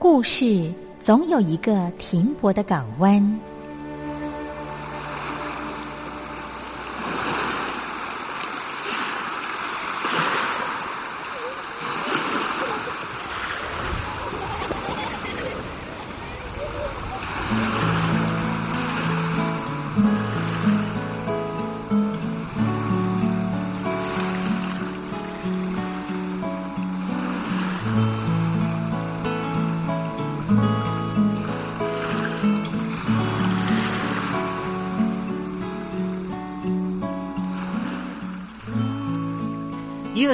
故事总有一个停泊的港湾。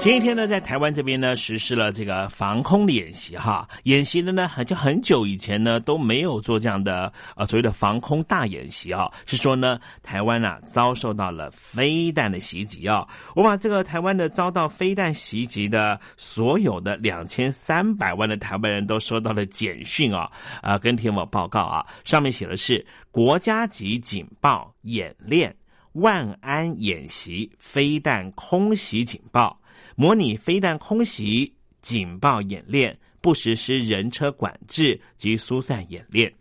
前一天呢，在台湾这边呢，实施了这个防空的演习哈。演习的呢，很就很久以前呢都没有做这样的呃所谓的防空大演习啊。是说呢，台湾啊遭受到了飞弹的袭击啊。我把这个台湾的遭到飞弹袭击的所有的两千三百万的台湾人都收到了简讯啊，啊，跟听我报告啊，上面写的是国家级警报演练，万安演习飞弹空袭警报。模拟飞弹空袭警报演练，不实施人车管制及疏散演练。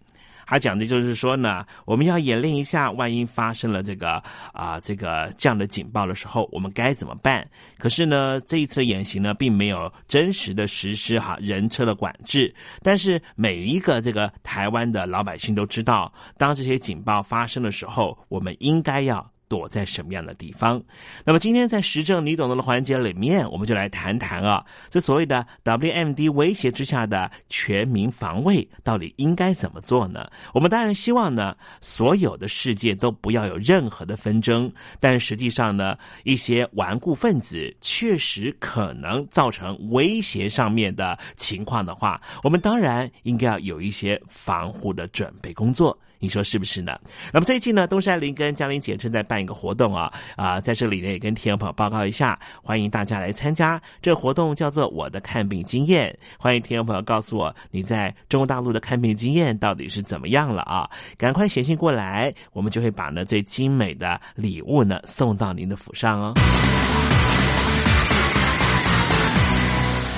他讲的就是说呢，我们要演练一下，万一发生了这个啊这个这样的警报的时候，我们该怎么办？可是呢，这一次演习呢，并没有真实的实施哈人车的管制。但是每一个这个台湾的老百姓都知道，当这些警报发生的时候，我们应该要。躲在什么样的地方？那么今天在时政你懂得的环节里面，我们就来谈谈啊，这所谓的 WMD 威胁之下的全民防卫到底应该怎么做呢？我们当然希望呢，所有的世界都不要有任何的纷争，但实际上呢，一些顽固分子确实可能造成威胁上面的情况的话，我们当然应该要有一些防护的准备工作。你说是不是呢？那么最近呢，东山林跟嘉玲姐正在办一个活动啊啊，在这里呢也跟听众朋友报告一下，欢迎大家来参加。这个活动叫做我的看病经验，欢迎听众朋友告诉我你在中国大陆的看病经验到底是怎么样了啊？赶快写信过来，我们就会把呢最精美的礼物呢送到您的府上哦。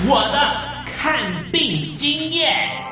我的看病经验。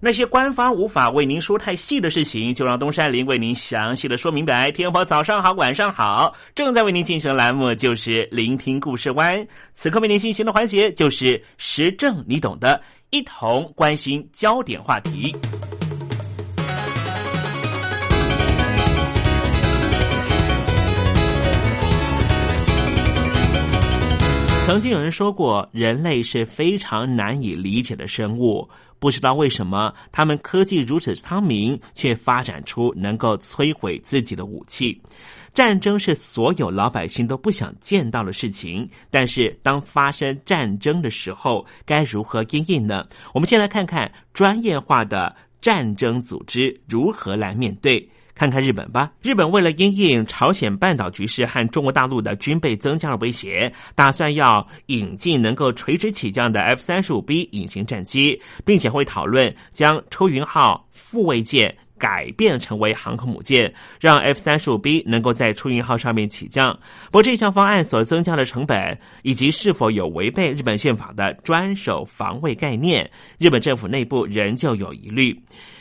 那些官方无法为您说太细的事情，就让东山林为您详细的说明白。天婆早上好，晚上好，正在为您进行的栏目就是聆听故事湾。此刻为您进行的环节就是时政，你懂的，一同关心焦点话题。曾经有人说过，人类是非常难以理解的生物。不知道为什么，他们科技如此昌明，却发展出能够摧毁自己的武器。战争是所有老百姓都不想见到的事情。但是，当发生战争的时候，该如何应应呢？我们先来看看专业化的战争组织如何来面对。看看日本吧。日本为了因应朝鲜半岛局势和中国大陆的军备增加的威胁，打算要引进能够垂直起降的 F 三十五 B 隐形战机，并且会讨论将出云号护卫舰改变成为航空母舰，让 F 三十五 B 能够在出云号上面起降。不过，这项方案所增加的成本以及是否有违背日本宪法的专守防卫概念，日本政府内部仍旧有疑虑。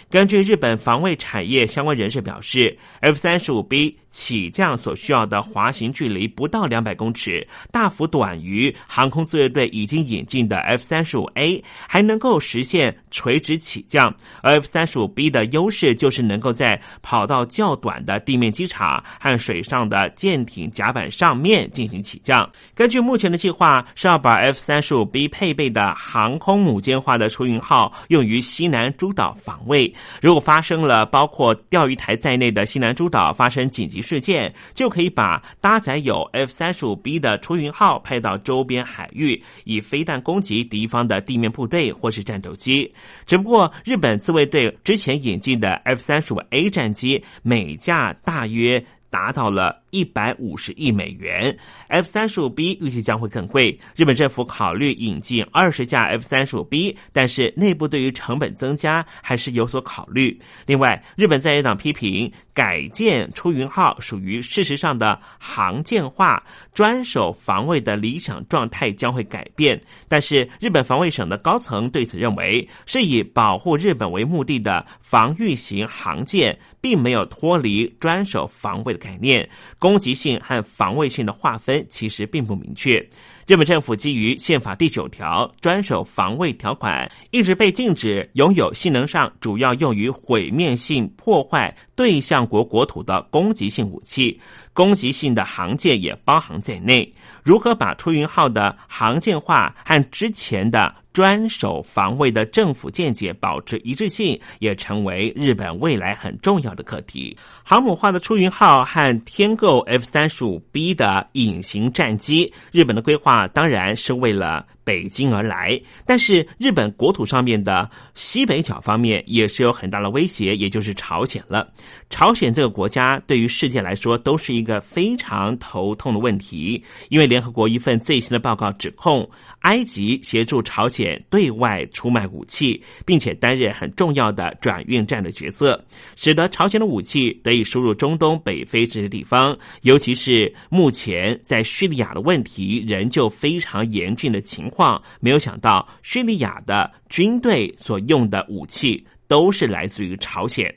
根据日本防卫产业相关人士表示，F 三十五 B 起降所需要的滑行距离不到两百公尺，大幅短于航空自卫队已经引进的 F 三十五 A，还能够实现垂直起降。而 F 三十五 B 的优势就是能够在跑道较短的地面机场和水上的舰艇甲板上面进行起降。根据目前的计划，是要把 F 三十五 B 配备的航空母舰化的出云号用于西南诸岛防卫。如果发生了包括钓鱼台在内的西南诸岛发生紧急事件，就可以把搭载有 F 三十五 B 的出云号派到周边海域，以飞弹攻击敌方的地面部队或是战斗机。只不过，日本自卫队之前引进的 F 三十五 A 战机，每架大约达到了。一百五十亿美元，F 三十五 B 预计将会更贵。日本政府考虑引进二十架 F 三十五 B，但是内部对于成本增加还是有所考虑。另外，日本在野党批评改建出云号属于事实上的航舰化，专守防卫的理想状态将会改变。但是，日本防卫省的高层对此认为，是以保护日本为目的的防御型航舰，并没有脱离专守防卫的概念。攻击性和防卫性的划分其实并不明确。日本政府基于宪法第九条专守防卫条款，一直被禁止拥有性能上主要用于毁灭性破坏对象国国土的攻击性武器，攻击性的航舰也包含在内。如何把出云号的航舰化和之前的？专守防卫的政府见解保持一致性，也成为日本未来很重要的课题。航母化的出云号和天构 F 三十五 B 的隐形战机，日本的规划当然是为了。北京而来，但是日本国土上面的西北角方面也是有很大的威胁，也就是朝鲜了。朝鲜这个国家对于世界来说都是一个非常头痛的问题，因为联合国一份最新的报告指控，埃及协助朝鲜对外出卖武器，并且担任很重要的转运站的角色，使得朝鲜的武器得以输入中东北非这些地方，尤其是目前在叙利亚的问题仍旧非常严峻的情况。况没有想到，叙利亚的军队所用的武器都是来自于朝鲜。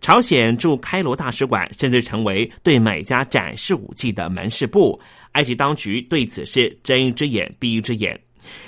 朝鲜驻开罗大使馆甚至成为对买家展示武器的门市部。埃及当局对此是睁一只眼闭一只眼。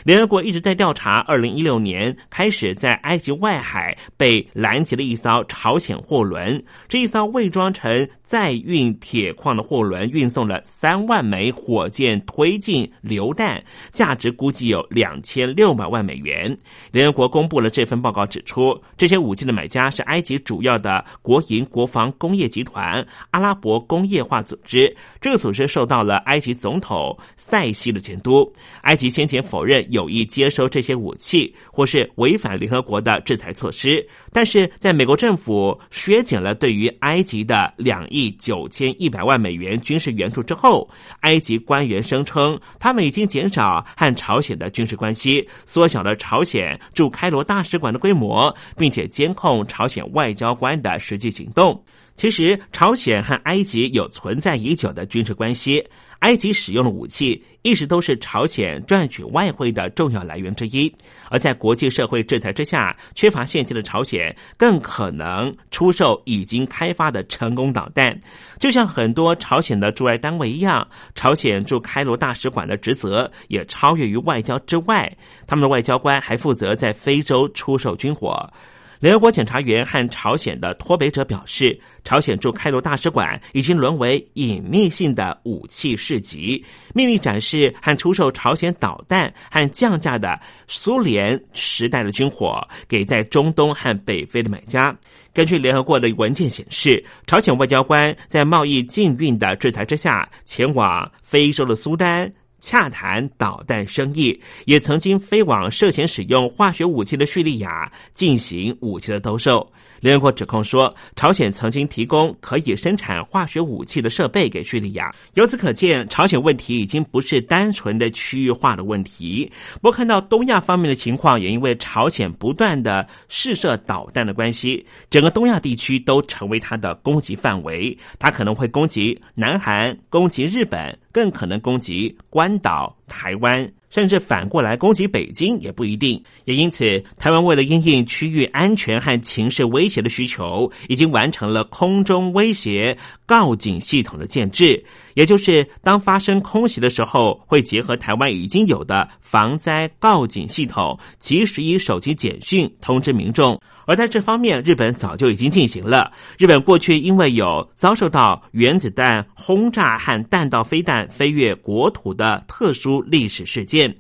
联合国一直在调查，二零一六年开始在埃及外海被拦截了一艘朝鲜货轮。这一艘伪装成载运铁矿的货轮，运送了三万枚火箭推进榴弹，价值估计有两千六百万美元。联合国公布了这份报告，指出这些武器的买家是埃及主要的国营国防工业集团——阿拉伯工业化组织。这个组织受到了埃及总统塞西的监督。埃及先前否。认任有意接收这些武器，或是违反联合国的制裁措施。但是，在美国政府削减了对于埃及的两亿九千一百万美元军事援助之后，埃及官员声称，他们已经减少和朝鲜的军事关系，缩小了朝鲜驻开罗大使馆的规模，并且监控朝鲜外交官的实际行动。其实，朝鲜和埃及有存在已久的军事关系。埃及使用的武器一直都是朝鲜赚取外汇的重要来源之一。而在国际社会制裁之下，缺乏现金的朝鲜更可能出售已经开发的成功导弹。就像很多朝鲜的驻外单位一样，朝鲜驻开罗大使馆的职责也超越于外交之外。他们的外交官还负责在非洲出售军火。联合国检察员和朝鲜的脱北者表示，朝鲜驻开罗大使馆已经沦为隐秘性的武器市集，秘密展示和出售朝鲜导弹和降价的苏联时代的军火给在中东和北非的买家。根据联合国的文件显示，朝鲜外交官在贸易禁运的制裁之下，前往非洲的苏丹。洽谈导弹生意，也曾经飞往涉嫌使用化学武器的叙利亚进行武器的兜售。联合国指控说，朝鲜曾经提供可以生产化学武器的设备给叙利亚。由此可见，朝鲜问题已经不是单纯的区域化的问题。不过，看到东亚方面的情况，也因为朝鲜不断的试射导弹的关系，整个东亚地区都成为它的攻击范围。它可能会攻击南韩，攻击日本。更可能攻击关岛、台湾，甚至反过来攻击北京也不一定。也因此，台湾为了应应区域安全和情势威胁的需求，已经完成了空中威胁告警系统的建制。也就是当发生空袭的时候，会结合台湾已经有的防灾告警系统，及时以手机简讯通知民众。而在这方面，日本早就已经进行了。日本过去因为有遭受到原子弹轰炸和弹道飞弹飞越国土的特殊历史事件。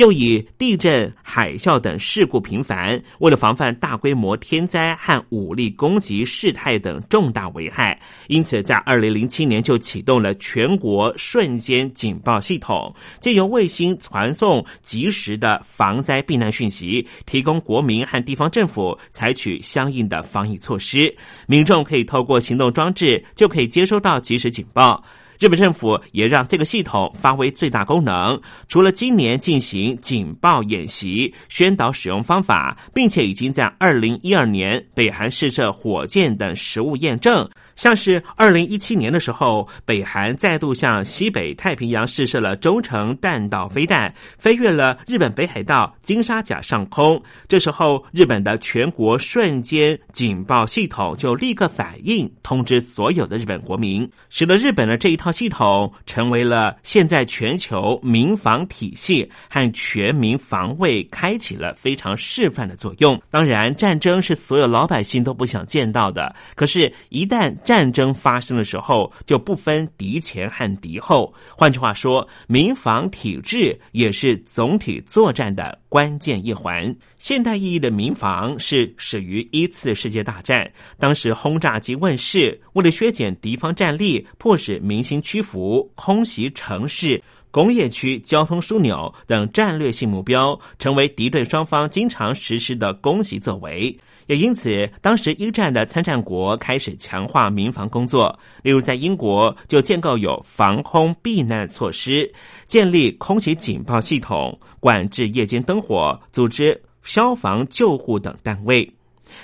又以地震、海啸等事故频繁，为了防范大规模天灾和武力攻击事态等重大危害，因此在二零零七年就启动了全国瞬间警报系统，借由卫星传送及时的防灾避难讯息，提供国民和地方政府采取相应的防疫措施。民众可以透过行动装置就可以接收到及时警报。日本政府也让这个系统发挥最大功能，除了今年进行警报演习、宣导使用方法，并且已经在二零一二年北韩试射火箭等实物验证。像是二零一七年的时候，北韩再度向西北太平洋试射了中程弹道飞弹，飞越了日本北海道金沙甲上空。这时候，日本的全国瞬间警报系统就立刻反应，通知所有的日本国民，使得日本的这一套系统成为了现在全球民防体系和全民防卫开启了非常示范的作用。当然，战争是所有老百姓都不想见到的，可是，一旦战争发生的时候，就不分敌前和敌后。换句话说，民防体制也是总体作战的关键一环。现代意义的民防是始于一次世界大战，当时轰炸机问世，为了削减敌方战力，迫使民心屈服，空袭城市、工业区、交通枢纽等战略性目标，成为敌对双方经常实施的攻击作为。也因此，当时一战的参战国开始强化民防工作，例如在英国就建构有防空避难措施，建立空袭警报系统，管制夜间灯火，组织消防救护等单位。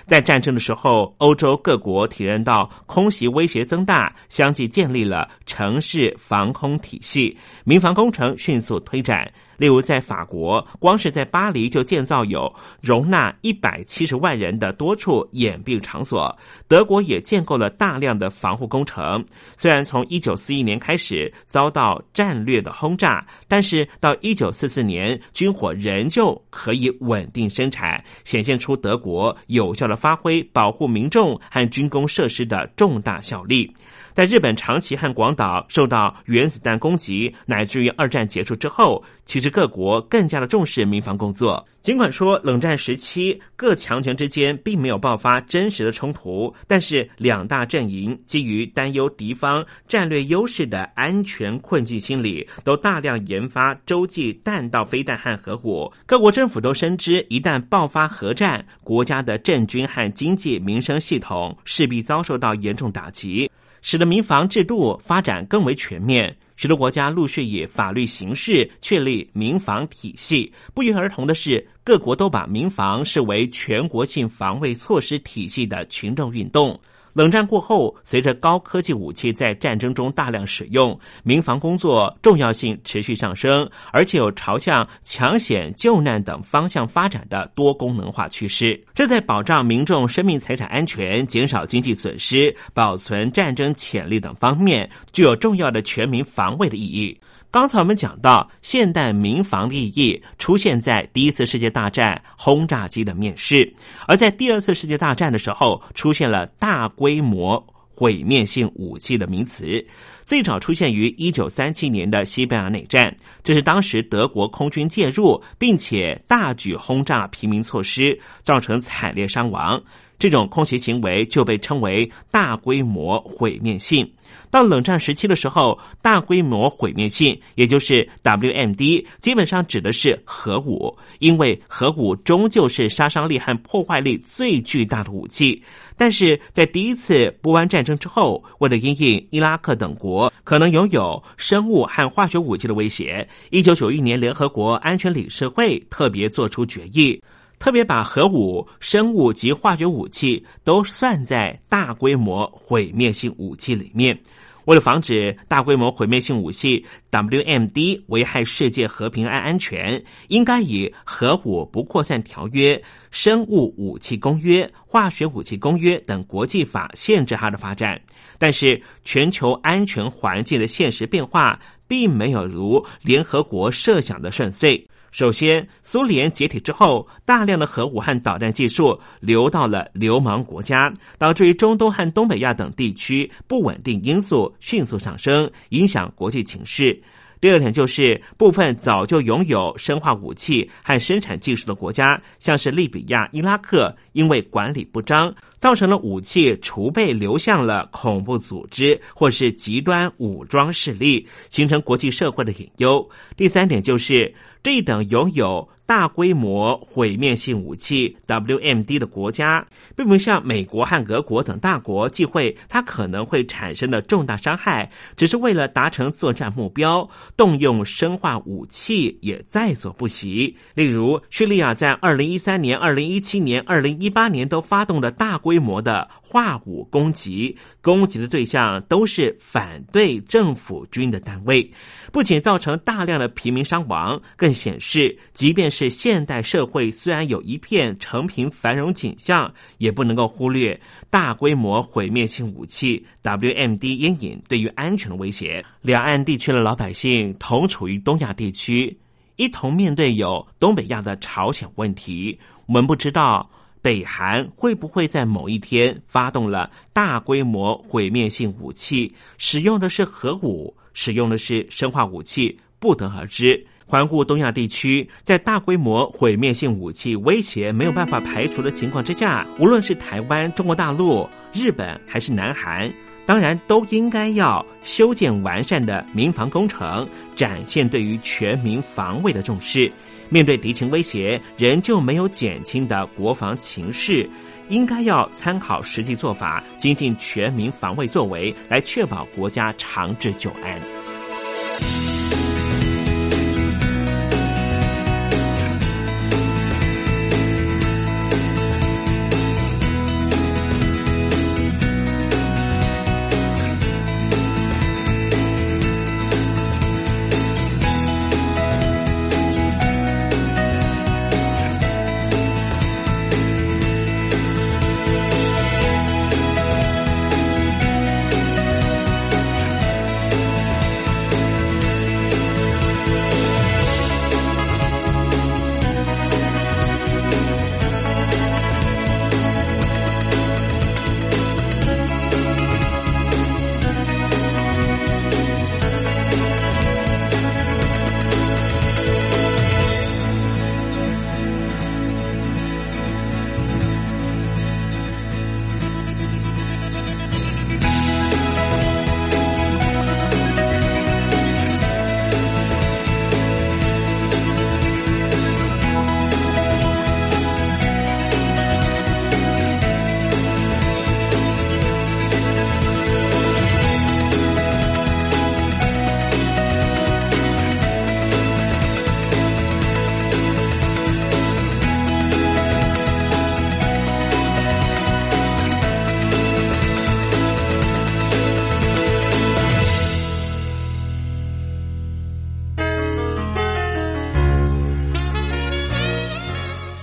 在战争的时候，欧洲各国体验到空袭威胁增大，相继建立了城市防空体系，民防工程迅速推展。例如，在法国，光是在巴黎就建造有容纳一百七十万人的多处掩蔽场所。德国也建构了大量的防护工程。虽然从一九四一年开始遭到战略的轰炸，但是到一九四四年，军火仍旧可以稳定生产，显现出德国有效的发挥保护民众和军工设施的重大效力。在日本长崎和广岛受到原子弹攻击，乃至于二战结束之后，其实各国更加的重视民防工作。尽管说冷战时期各强权之间并没有爆发真实的冲突，但是两大阵营基于担忧敌方战略优势的安全困境心理，都大量研发洲际弹道飞弹和核武。各国政府都深知，一旦爆发核战，国家的政军和经济民生系统势必遭受到严重打击。使得民防制度发展更为全面，许多国家陆续以法律形式确立民防体系。不约而同的是，各国都把民防视为全国性防卫措施体系的群众运动。冷战过后，随着高科技武器在战争中大量使用，民防工作重要性持续上升，而且有朝向抢险救难等方向发展的多功能化趋势。这在保障民众生命财产安全、减少经济损失、保存战争潜力等方面，具有重要的全民防卫的意义。刚才我们讲到，现代民防的意义出现在第一次世界大战轰炸机的面世，而在第二次世界大战的时候，出现了大规规模毁灭性武器的名词。最早出现于一九三七年的西班牙内战，这是当时德国空军介入，并且大举轰炸平民措施，造成惨烈伤亡。这种空袭行为就被称为大规模毁灭性。到冷战时期的时候，大规模毁灭性，也就是 WMD，基本上指的是核武，因为核武终究是杀伤力和破坏力最巨大的武器。但是在第一次波湾战争之后，为了因应伊拉克等国可能拥有生物和化学武器的威胁，一九九一年联合国安全理事会特别做出决议。特别把核武、生物及化学武器都算在大规模毁灭性武器里面。为了防止大规模毁灭性武器 WMD 危害世界和平安安全，应该以《核武不扩散条约》、《生物武器公约》、《化学武器公约》等国际法限制它的发展。但是，全球安全环境的现实变化并没有如联合国设想的顺遂。首先，苏联解体之后，大量的核武和导弹技术流到了流氓国家，导致于中东和东北亚等地区不稳定因素迅速上升，影响国际情势。第二点就是，部分早就拥有生化武器和生产技术的国家，像是利比亚、伊拉克，因为管理不彰，造成了武器储备流向了恐怖组织或是极端武装势力，形成国际社会的隐忧。第三点就是，这一等拥有。大规模毁灭性武器 WMD 的国家，并不像美国和俄国等大国忌讳它可能会产生的重大伤害，只是为了达成作战目标，动用生化武器也在所不惜。例如，叙利亚在二零一三年、二零一七年、二零一八年都发动了大规模的化武攻击，攻击的对象都是反对政府军的单位，不仅造成大量的平民伤亡，更显示，即便是现代社会虽然有一片成平繁荣景象，也不能够忽略大规模毁灭性武器 WMD 阴影对于安全的威胁。两岸地区的老百姓同处于东亚地区，一同面对有东北亚的朝鲜问题。我们不知道北韩会不会在某一天发动了大规模毁灭性武器，使用的是核武，使用的是生化武器，不得而知。环顾东亚地区，在大规模毁灭性武器威胁没有办法排除的情况之下，无论是台湾、中国大陆、日本还是南韩，当然都应该要修建完善的民防工程，展现对于全民防卫的重视。面对敌情威胁，仍旧没有减轻的国防情势，应该要参考实际做法，精进全民防卫作为，来确保国家长治久安。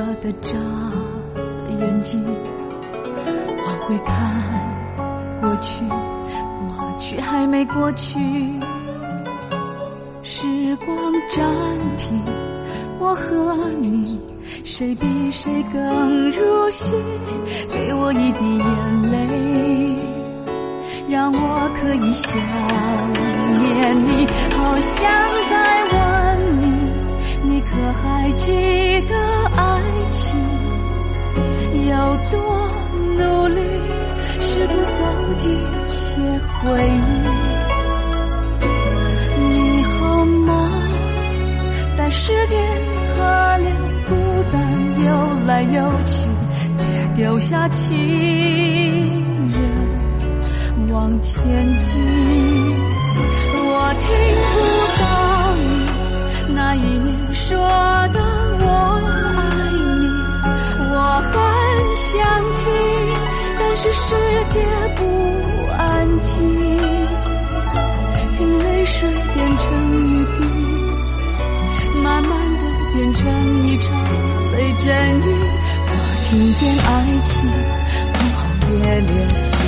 舍得眨眼睛？往回看过去，过去还没过去。时光暂停，我和你，谁比谁更入戏？给我一滴眼泪，让我可以想念你，好像在。你可还记得爱情有多努力，试图搜集些回忆？你好吗？在时间河流孤单游来游去，别丢下情人往前进。我听不那一年。说的我爱你，我很想听，但是世界不安静，听泪水变成雨滴，慢慢的变成一场雷阵雨，我听见爱情轰轰烈烈。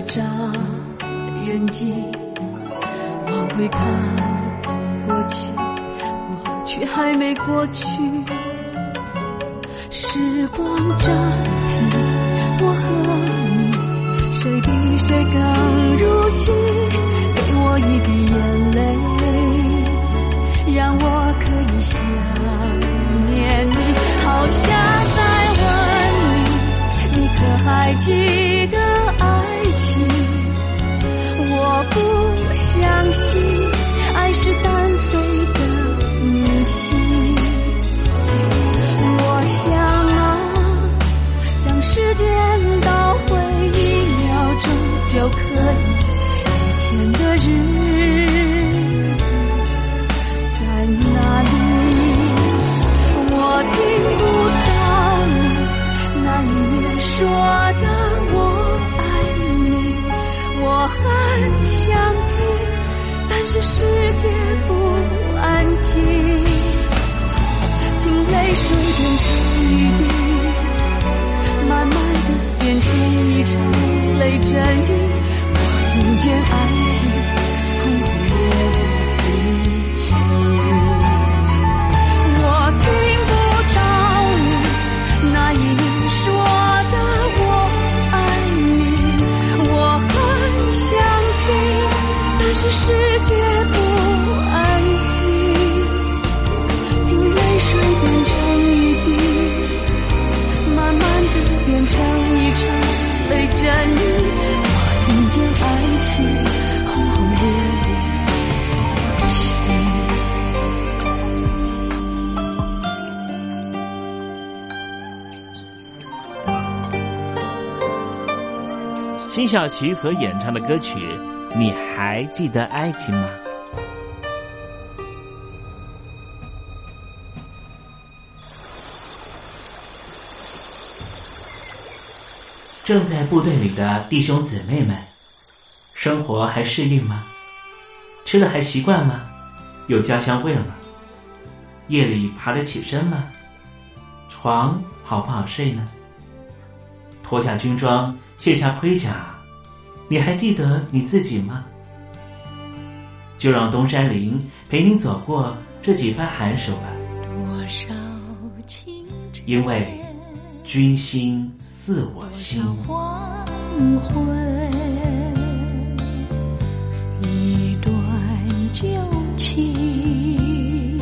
眨眼睛往回看过去过去还没过去。时光暂停我和你谁比谁更入戏？给我一滴眼泪让我可以想念你好想再问你你可还记得爱？我不相信爱是单雷阵雨我听见爱情辛晓琪所演唱的歌曲，你还记得爱情吗？正在部队里的弟兄姊妹们，生活还适应吗？吃的还习惯吗？有家乡味吗？夜里爬得起身吗？床好不好睡呢？脱下军装，卸下盔甲，你还记得你自己吗？就让东山林陪你走过这几番寒暑吧。因为君心似我心。黄昏，一段旧情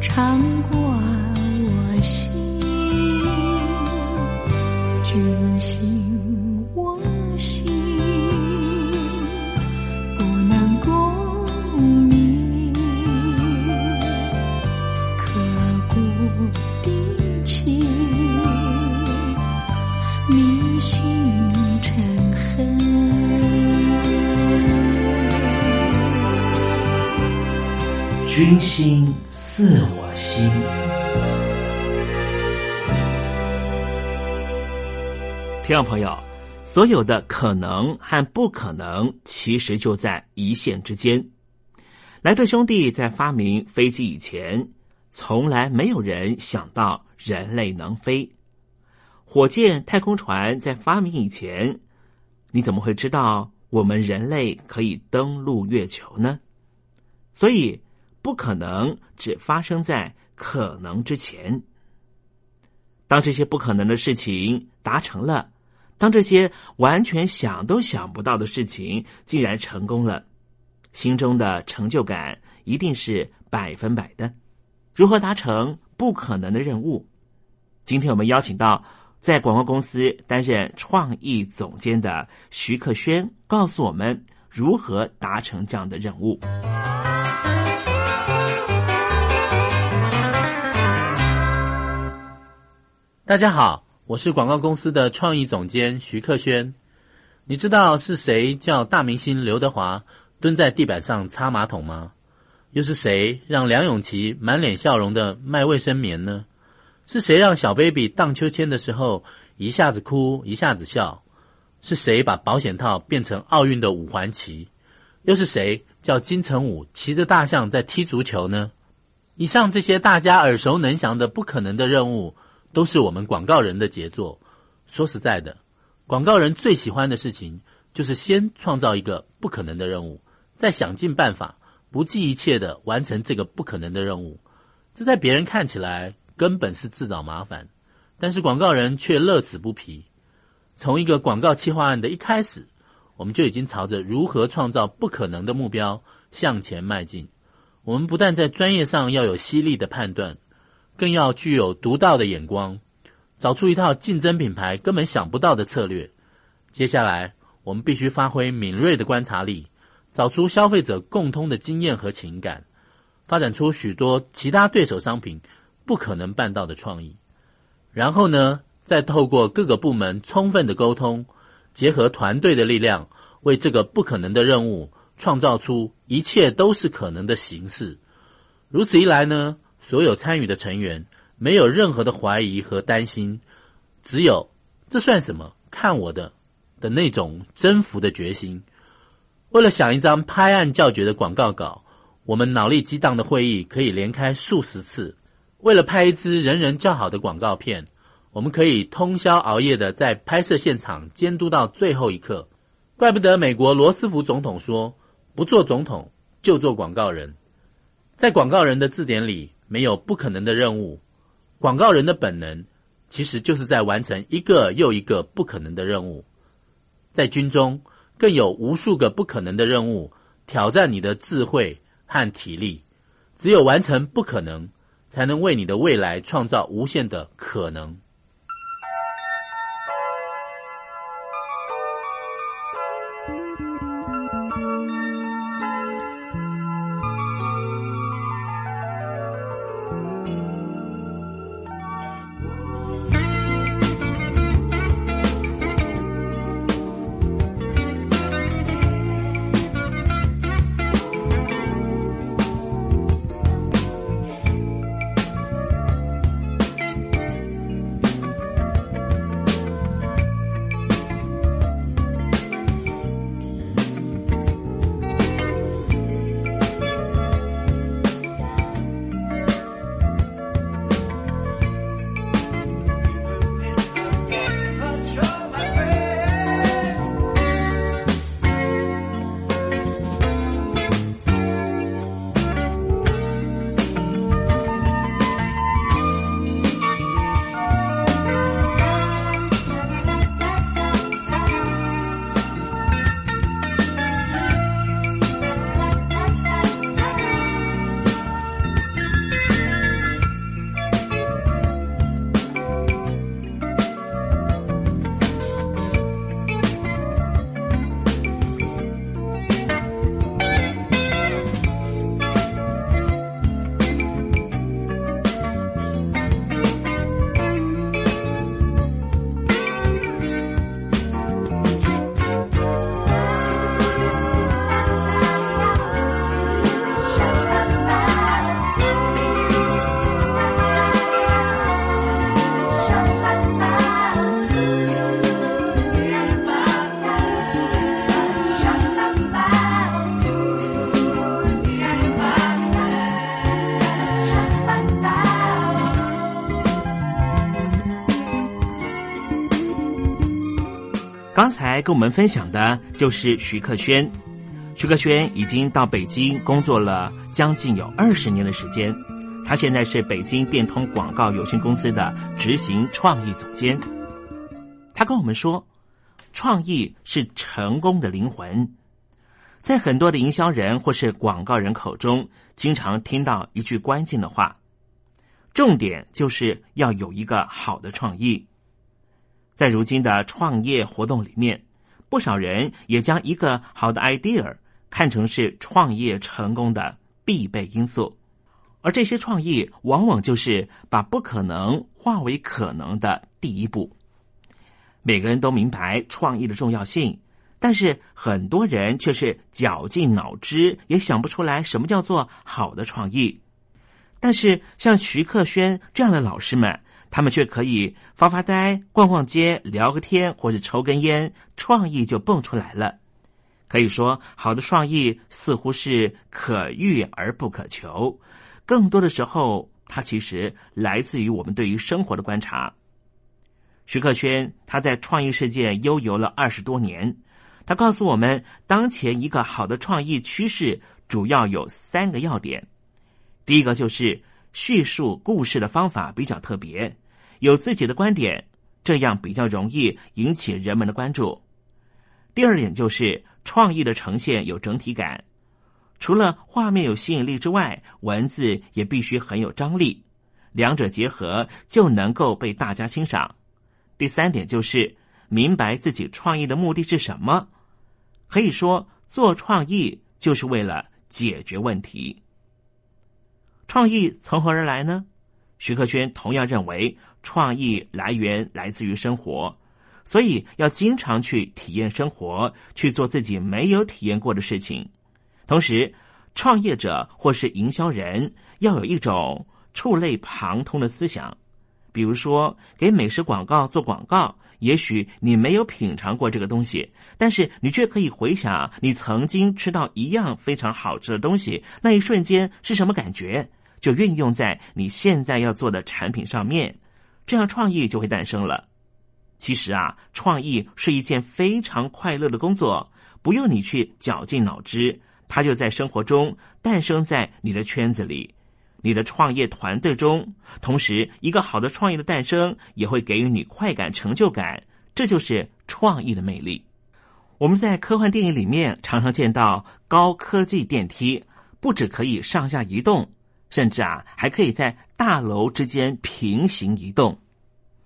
常挂听众朋友，所有的可能和不可能，其实就在一线之间。莱特兄弟在发明飞机以前，从来没有人想到人类能飞。火箭、太空船在发明以前，你怎么会知道我们人类可以登陆月球呢？所以，不可能只发生在可能之前。当这些不可能的事情达成了，当这些完全想都想不到的事情竟然成功了，心中的成就感一定是百分百的。如何达成不可能的任务？今天我们邀请到。在广告公司担任创意总监的徐克轩告诉我们如何达成这样的任务。大家好，我是广告公司的创意总监徐克轩。你知道是谁叫大明星刘德华蹲在地板上擦马桶吗？又是谁让梁咏琪满脸笑容的卖卫生棉呢？是谁让小 baby 荡秋千的时候一下子哭一下子笑？是谁把保险套变成奥运的五环旗？又是谁叫金城武骑着大象在踢足球呢？以上这些大家耳熟能详的不可能的任务，都是我们广告人的杰作。说实在的，广告人最喜欢的事情就是先创造一个不可能的任务，再想尽办法不计一切的完成这个不可能的任务。这在别人看起来。根本是自找麻烦，但是广告人却乐此不疲。从一个广告企划案的一开始，我们就已经朝着如何创造不可能的目标向前迈进。我们不但在专业上要有犀利的判断，更要具有独到的眼光，找出一套竞争品牌根本想不到的策略。接下来，我们必须发挥敏锐的观察力，找出消费者共通的经验和情感，发展出许多其他对手商品。不可能办到的创意，然后呢，再透过各个部门充分的沟通，结合团队的力量，为这个不可能的任务创造出一切都是可能的形式。如此一来呢，所有参与的成员没有任何的怀疑和担心，只有这算什么？看我的的那种征服的决心。为了想一张拍案叫绝的广告稿，我们脑力激荡的会议可以连开数十次。为了拍一支人人叫好的广告片，我们可以通宵熬夜的在拍摄现场监督到最后一刻。怪不得美国罗斯福总统说：“不做总统就做广告人。”在广告人的字典里，没有不可能的任务。广告人的本能，其实就是在完成一个又一个不可能的任务。在军中，更有无数个不可能的任务挑战你的智慧和体力。只有完成不可能。才能为你的未来创造无限的可能。来跟我们分享的就是徐克轩。徐克轩已经到北京工作了将近有二十年的时间，他现在是北京电通广告有限公司的执行创意总监。他跟我们说，创意是成功的灵魂。在很多的营销人或是广告人口中，经常听到一句关键的话：重点就是要有一个好的创意。在如今的创业活动里面，不少人也将一个好的 idea 看成是创业成功的必备因素，而这些创意往往就是把不可能化为可能的第一步。每个人都明白创意的重要性，但是很多人却是绞尽脑汁也想不出来什么叫做好的创意。但是像徐克轩这样的老师们。他们却可以发发呆、逛逛街、聊个天，或者抽根烟，创意就蹦出来了。可以说，好的创意似乎是可遇而不可求。更多的时候，它其实来自于我们对于生活的观察。徐克轩他在创意世界悠游了二十多年，他告诉我们，当前一个好的创意趋势主要有三个要点。第一个就是。叙述故事的方法比较特别，有自己的观点，这样比较容易引起人们的关注。第二点就是创意的呈现有整体感，除了画面有吸引力之外，文字也必须很有张力，两者结合就能够被大家欣赏。第三点就是明白自己创意的目的是什么，可以说做创意就是为了解决问题。创意从何而来呢？徐克轩同样认为，创意来源来自于生活，所以要经常去体验生活，去做自己没有体验过的事情。同时，创业者或是营销人要有一种触类旁通的思想，比如说给美食广告做广告，也许你没有品尝过这个东西，但是你却可以回想你曾经吃到一样非常好吃的东西，那一瞬间是什么感觉？就运用在你现在要做的产品上面，这样创意就会诞生了。其实啊，创意是一件非常快乐的工作，不用你去绞尽脑汁，它就在生活中诞生在你的圈子里、你的创业团队中。同时，一个好的创意的诞生也会给予你快感、成就感，这就是创意的魅力。我们在科幻电影里面常常见到高科技电梯，不只可以上下移动。甚至啊，还可以在大楼之间平行移动，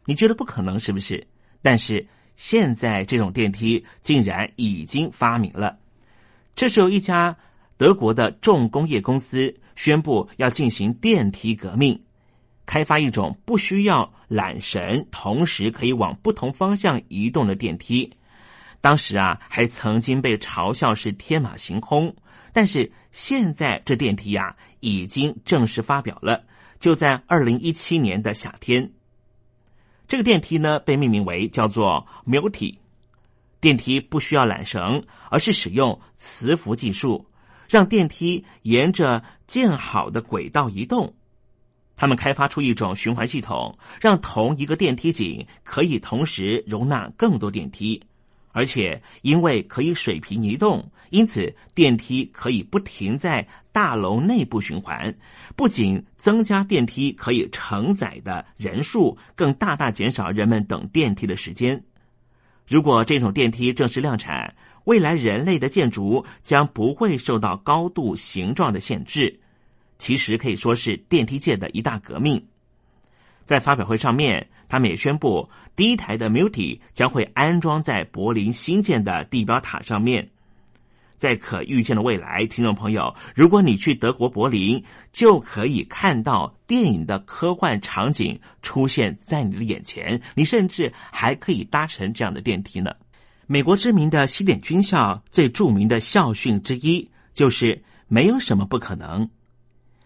你觉得不可能是不是？但是现在这种电梯竟然已经发明了。这时候，一家德国的重工业公司宣布要进行电梯革命，开发一种不需要缆绳，同时可以往不同方向移动的电梯。当时啊，还曾经被嘲笑是天马行空。但是现在这电梯呀，已经正式发表了。就在二零一七年的夏天，这个电梯呢被命名为叫做 Multi 电梯，不需要缆绳，而是使用磁浮技术，让电梯沿着建好的轨道移动。他们开发出一种循环系统，让同一个电梯井可以同时容纳更多电梯。而且，因为可以水平移动，因此电梯可以不停在大楼内部循环。不仅增加电梯可以承载的人数，更大大减少人们等电梯的时间。如果这种电梯正式量产，未来人类的建筑将不会受到高度、形状的限制。其实可以说是电梯界的一大革命。在发表会上面。他们也宣布，第一台的 Multi 将会安装在柏林新建的地标塔上面。在可预见的未来，听众朋友，如果你去德国柏林，就可以看到电影的科幻场景出现在你的眼前。你甚至还可以搭乘这样的电梯呢。美国知名的西点军校最著名的校训之一就是“没有什么不可能”。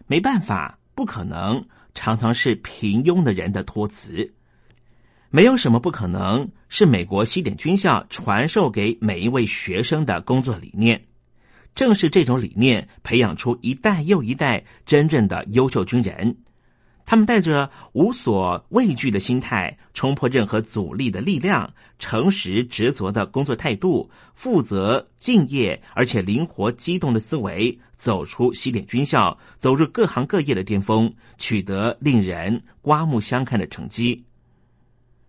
没办法，不可能常常是平庸的人的托词。没有什么不可能，是美国西点军校传授给每一位学生的工作理念。正是这种理念，培养出一代又一代真正的优秀军人。他们带着无所畏惧的心态，冲破任何阻力的力量，诚实执着的工作态度，负责敬业而且灵活机动的思维，走出西点军校，走入各行各业的巅峰，取得令人刮目相看的成绩。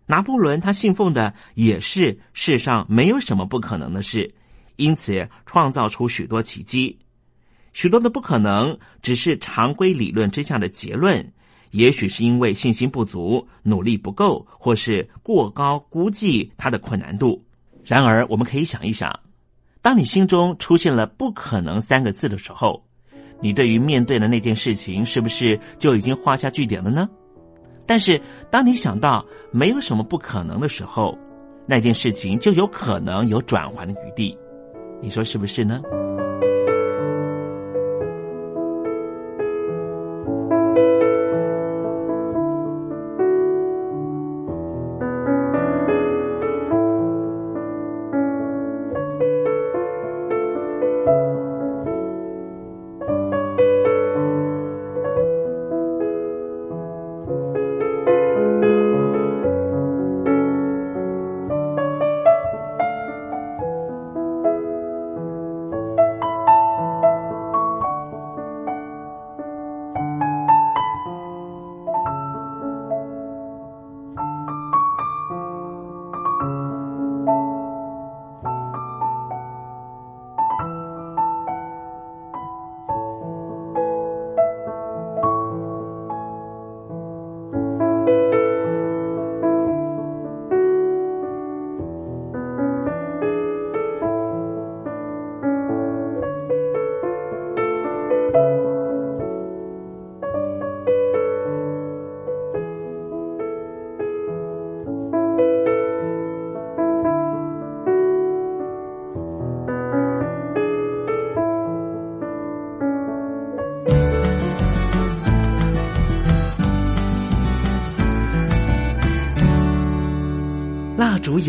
拿破仑他信奉的也是世上没有什么不可能的事，因此创造出许多奇迹。许多的不可能只是常规理论之下的结论。也许是因为信心不足、努力不够，或是过高估计它的困难度。然而，我们可以想一想：当你心中出现了“不可能”三个字的时候，你对于面对的那件事情是不是就已经画下句点了呢？但是，当你想到没有什么不可能的时候，那件事情就有可能有转圜的余地。你说是不是呢？